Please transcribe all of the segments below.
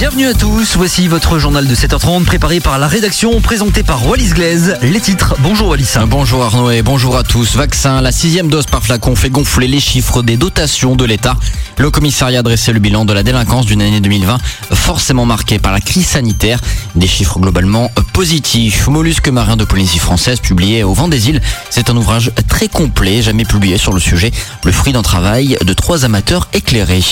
Bienvenue à tous, voici votre journal de 7h30 préparé par la rédaction, présenté par Wallis Glaise. Les titres, bonjour Wallis. Bonjour Arnaud et bonjour à tous. Vaccin, la sixième dose par flacon fait gonfler les chiffres des dotations de l'État. Le commissariat a dressé le bilan de la délinquance d'une année 2020 forcément marquée par la crise sanitaire. Des chiffres globalement positifs. Mollusque marin de Polynésie française publié au vent des îles. C'est un ouvrage très complet, jamais publié sur le sujet. Le fruit d'un travail de trois amateurs éclairés.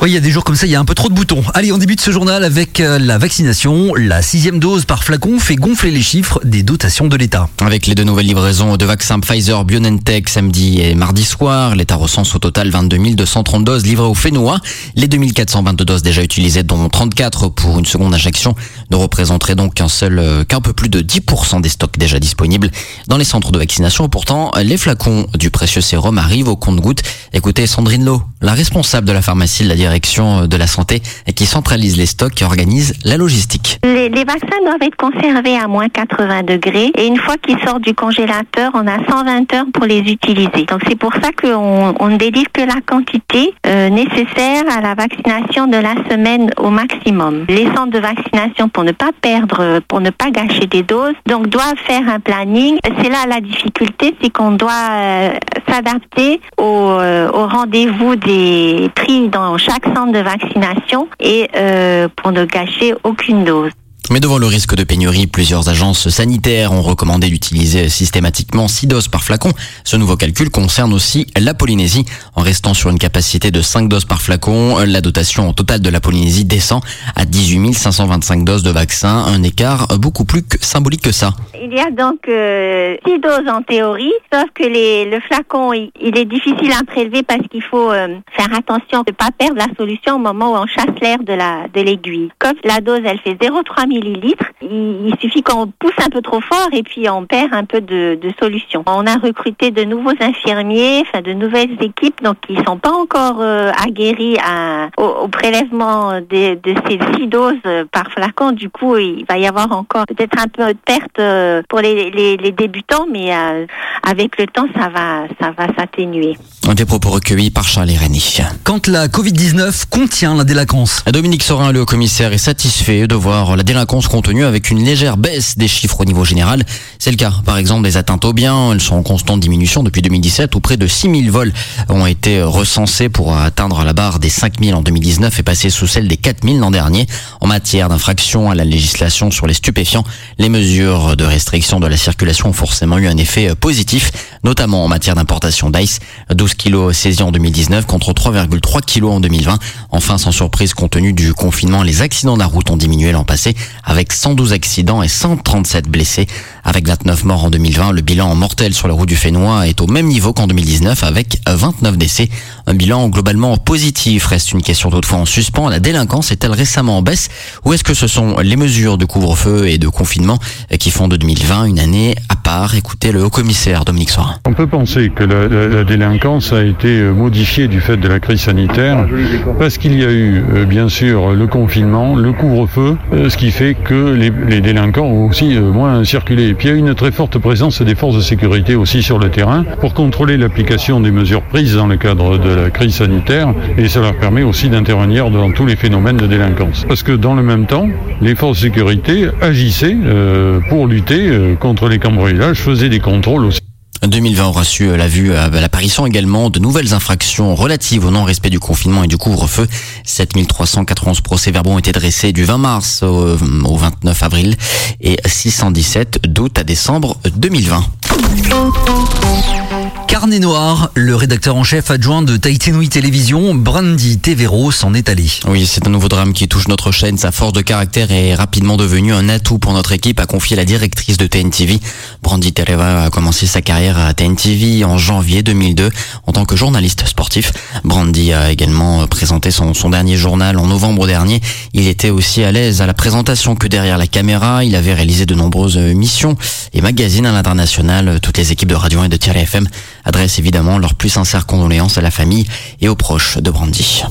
Oui, il y a des jours comme ça, il y a un peu trop de boutons. Allez, on débute ce journal avec euh, la vaccination. La sixième dose par flacon fait gonfler les chiffres des dotations de l'État. Avec les deux nouvelles livraisons de vaccins Pfizer BioNTech samedi et mardi soir, l'État recense au total 22 230 doses livrées au Fénois. Les 2422 doses déjà utilisées, dont 34 pour une seconde injection, ne représenteraient donc qu'un seul, euh, qu'un peu plus de 10% des stocks déjà disponibles dans les centres de vaccination. Pourtant, les flacons du précieux sérum arrivent au compte-gouttes. Écoutez Sandrine Lowe, la responsable de la pharmacie de la direction de la santé et qui centralise les stocks et organise la logistique. Les, vaccins doivent être conservés à moins 80 degrés et une fois qu'ils sortent du congélateur, on a 120 heures pour les utiliser. Donc c'est pour ça qu'on on ne délivre que la quantité euh, nécessaire à la vaccination de la semaine au maximum. Les centres de vaccination, pour ne pas perdre, pour ne pas gâcher des doses, donc doivent faire un planning. C'est là la difficulté, c'est qu'on doit euh, s'adapter au, euh, au rendez-vous des prix dans chaque centre de vaccination et euh, pour ne gâcher aucune dose. Mais devant le risque de pénurie, plusieurs agences sanitaires ont recommandé d'utiliser systématiquement 6 doses par flacon. Ce nouveau calcul concerne aussi la Polynésie. En restant sur une capacité de 5 doses par flacon, la dotation totale de la Polynésie descend à 18 525 doses de vaccin, un écart beaucoup plus que symbolique que ça. Il y a donc euh, 6 doses en théorie, sauf que les, le flacon, il, est difficile à prélever parce qu'il faut euh, faire attention de ne pas perdre la solution au moment où on chasse l'air de la l'aiguille. Comme la dose, elle fait 0,3 millilitres, il, il suffit qu'on pousse un peu trop fort et puis on perd un peu de, de solution. On a recruté de nouveaux infirmiers, enfin de nouvelles équipes, donc ils sont pas encore euh, aguerris à, au, au prélèvement de, de ces 6 doses euh, par flacon. Du coup, il va y avoir encore peut-être un peu de perte euh, pour les, les, les débutants, mais euh, avec le temps, ça va, ça va s'atténuer. Des propos recueillis par Charles Rény. Quand la Covid-19 contient la délinquance. Dominique Sorin, le commissaire, est satisfait de voir la délinquance contenue avec une légère baisse des chiffres au niveau général. C'est le cas, par exemple, des atteintes aux biens. Elles sont en constante diminution depuis 2017 où près de 6000 vols ont été recensés pour atteindre la barre des 5000 en 2019 et passer sous celle des 4000 l'an dernier. En matière d'infraction à la législation sur les stupéfiants, les mesures de restriction de la circulation ont forcément eu un effet positif, notamment en matière d'importation d'ice. 12 kilos saisis en 2019 contre 3,3 kilos en 2020. Enfin, sans surprise, compte tenu du confinement, les accidents de la route ont diminué l'an passé avec 112 accidents et 137 blessés. Avec 29 morts en 2020, le bilan mortel sur la route du Fénois est au même niveau qu'en 2019 avec 29 décès. Un bilan globalement positif reste une question toutefois en suspens. La délinquance est-elle récemment en baisse ou est-ce que ce sont les mesures de couvre-feu et de confinement qui font de 2020 une année à part? Écoutez le haut-commissaire Dominique Sorin. On peut penser que la, délinquance a été euh, modifiée du fait de la crise sanitaire parce qu'il y a eu euh, bien sûr le confinement, le couvre-feu, euh, ce qui fait que les, délinquants ont aussi moins circulé. Puis il y a une très forte présence des forces de sécurité aussi sur le terrain pour contrôler l'application des mesures prises dans le cadre de la crise sanitaire et ça leur permet aussi d'intervenir dans tous les phénomènes de délinquance. Parce que dans le même temps, les forces de sécurité agissaient euh, pour lutter euh, contre les cambriolages, faisaient des contrôles aussi. 2020 aura su euh, la vue à l'apparition également de nouvelles infractions relatives au non-respect du confinement et du couvre-feu. 7391 procès-verbaux ont été dressés du 20 mars au, au 29 avril et 617 d'août à décembre 2020. Carnet noir, le rédacteur en chef adjoint de Tahiti Nui Télévision, Brandy Tevero, s'en est allé. Oui, c'est un nouveau drame qui touche notre chaîne. Sa force de caractère est rapidement devenue un atout pour notre équipe, a confié la directrice de TNTV. Brandy Tereva a commencé sa carrière à TNTV en janvier 2002 en tant que journaliste sportif. Brandy a également présenté son, dernier journal en novembre dernier. Il était aussi à l'aise à la présentation que derrière la caméra. Il avait réalisé de nombreuses missions et magazines à l'international toutes les équipes de Radio 1 et de Thierry FM adressent évidemment leurs plus sincères condoléances à la famille et aux proches de Brandy.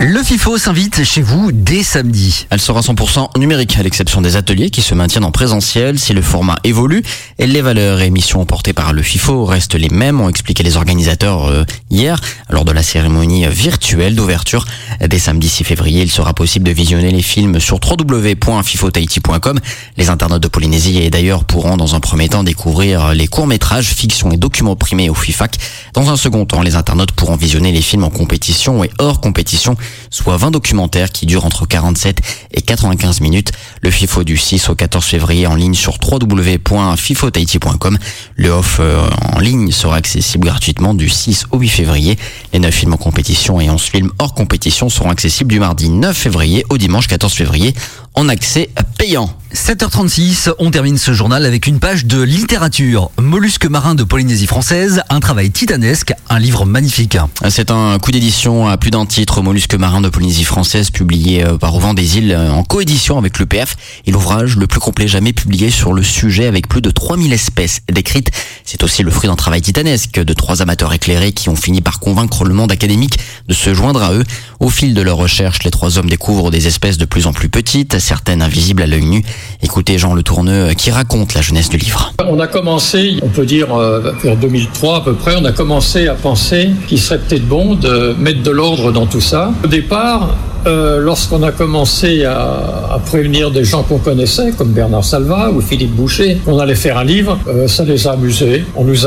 Le FIFO s'invite chez vous dès samedi. Elle sera 100% numérique, à l'exception des ateliers qui se maintiennent en présentiel. Si le format évolue, et les valeurs et missions portées par le FIFO restent les mêmes, ont expliqué les organisateurs euh, hier, lors de la cérémonie virtuelle d'ouverture. Dès samedi 6 février, il sera possible de visionner les films sur www.fifotahiti.com. Les internautes de Polynésie et d'ailleurs pourront dans un premier temps découvrir les courts-métrages, fictions et documents primés au FIFAC. Dans un second temps, les internautes pourront visionner les films en compétition et hors compétition soit 20 documentaires qui durent entre 47 et 95 minutes. Le FIFO du 6 au 14 février en ligne sur www.fifotahiti.com. Le off euh, en ligne sera accessible gratuitement du 6 au 8 février. Les 9 films en compétition et 11 films hors compétition seront accessibles du mardi 9 février au dimanche 14 février en accès payant. 7h36, on termine ce journal avec une page de littérature. Mollusque marin de Polynésie française, un travail titanesque, un livre magnifique. C'est un coup d'édition à plus d'un titre, Mollusque marin de Polynésie française, publié euh, par Auvent des Îles euh, en coédition avec l'EPF et l'ouvrage le plus complet jamais publié sur le sujet avec plus de 3000 espèces décrites. C'est aussi le fruit d'un travail titanesque de trois amateurs éclairés qui ont fini par convaincre le monde académique de se joindre à eux. Au fil de leurs recherches, les trois hommes découvrent des espèces de plus en plus petites, certaines invisibles à l'œil nu. Écoutez Jean Le Tourneux qui raconte la jeunesse du livre. On a commencé, on peut dire euh, vers 2003 à peu près, on a commencé à penser qu'il serait peut-être bon de mettre de l'ordre dans tout ça. Au départ, euh, lorsqu'on a commencé à, prévenir des gens qu'on connaissait, comme Bernard Salva ou Philippe Boucher, on allait faire un livre, euh, ça les a amusés. On nous nous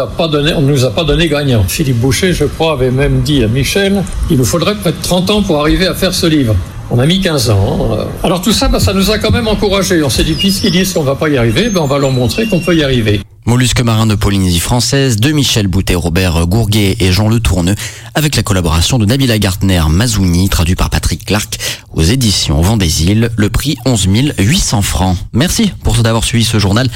a pas donné gagnant. Philippe Boucher, je crois, avait même dit à Michel, il nous faudrait près de 30 ans pour arriver à faire ce livre. On a mis 15 ans. Alors tout ça, bah, ça nous a quand même encouragés. On s'est dit, puisqu'ils disent qu'on va pas y arriver, ben, on va leur montrer qu'on peut y arriver. Mollusque marin de Polynésie française, de Michel Boutet, Robert Gourguet et Jean Le Tourneux, avec la collaboration de Nabila Gartner Mazouni, traduit par Patrick Clark, aux éditions Îles, le prix 11 800 francs. Merci pour d'avoir suivi ce journal.